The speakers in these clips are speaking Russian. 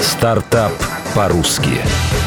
Стартап по-русски.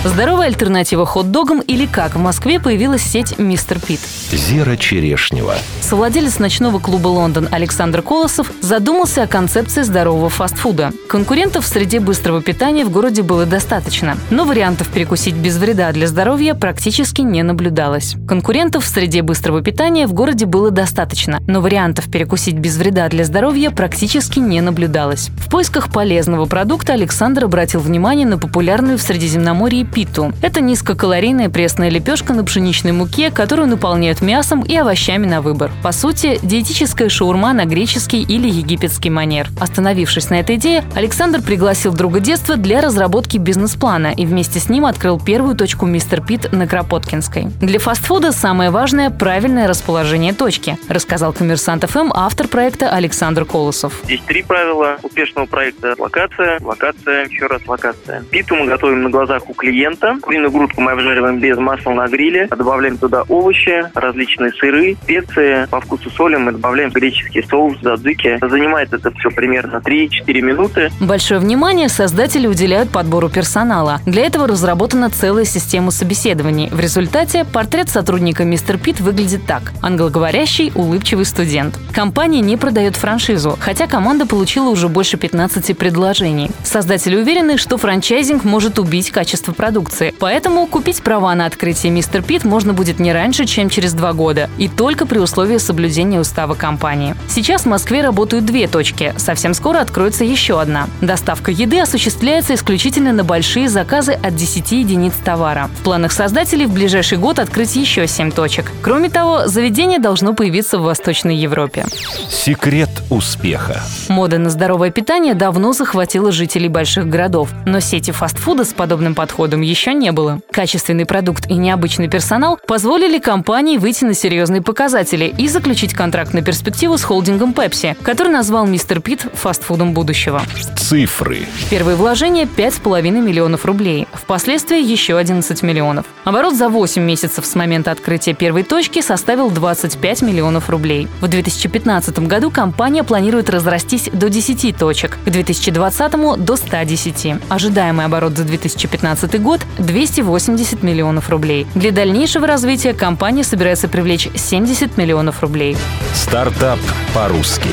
Здоровая альтернатива хот-догам или как в Москве появилась сеть «Мистер Пит». Зера Черешнева. Совладелец ночного клуба «Лондон» Александр Колосов задумался о концепции здорового фастфуда. Конкурентов в среде быстрого питания в городе было достаточно, но вариантов перекусить без вреда для здоровья практически не наблюдалось. Конкурентов в среде быстрого питания в городе было достаточно, но вариантов перекусить без вреда для здоровья практически не наблюдалось. В поисках полезного продукта Александр обратил внимание на популярную в Средиземноморье питу. Это низкокалорийная пресная лепешка на пшеничной муке, которую наполняют мясом и овощами на выбор. По сути, диетическая шаурма на греческий или египетский манер. Остановившись на этой идее, Александр пригласил друга детства для разработки бизнес-плана и вместе с ним открыл первую точку Мистер Пит на Кропоткинской. Для фастфуда самое важное – правильное расположение точки, рассказал коммерсант ФМ автор проекта Александр Колосов. Здесь три правила успешного проекта. Локация, локация, еще раз локация. Питу мы готовим на глазах у клиента. Куриную грудку мы обжариваем без масла на гриле. Добавляем туда овощи, различные сыры, специи. По вкусу соли мы добавляем греческий соус, задзики. Занимает это все примерно 3-4 минуты. Большое внимание создатели уделяют подбору персонала. Для этого разработана целая система собеседований. В результате портрет сотрудника Мистер Пит выглядит так. Англоговорящий, улыбчивый студент. Компания не продает франшизу, хотя команда получила уже больше 15 предложений. Создатели уверены, что франчайзинг может убить качество продукции. Поэтому купить права на открытие Мистер Пит можно будет не раньше, чем через два года. И только при условии соблюдения устава компании. Сейчас в Москве работают две точки. Совсем скоро откроется еще одна. Доставка еды осуществляется исключительно на большие заказы от 10 единиц товара. В планах создателей в ближайший год открыть еще 7 точек. Кроме того, заведение должно появиться в Восточной Европе. Секрет успеха. Мода на здоровое питание давно захватила жителей больших городов, но сети фастфуда с подобным подходом еще не было. Качественный продукт и необычный персонал позволили компании выйти на серьезные показатели и заключить контракт на перспективу с холдингом Pepsi, который назвал Мистер Пит фастфудом будущего. Цифры. Первые вложения 5,5 миллионов рублей, впоследствии еще 11 миллионов. Оборот за 8 месяцев с момента открытия первой точки составил 25 миллионов рублей. В 2015 году компания планирует разрастись до 10 точек, к 2020 до 110. Ожидаемый оборот за 2015 год – 280 миллионов рублей. Для дальнейшего развития компания собирается привлечь 70 миллионов рублей. Стартап по-русски.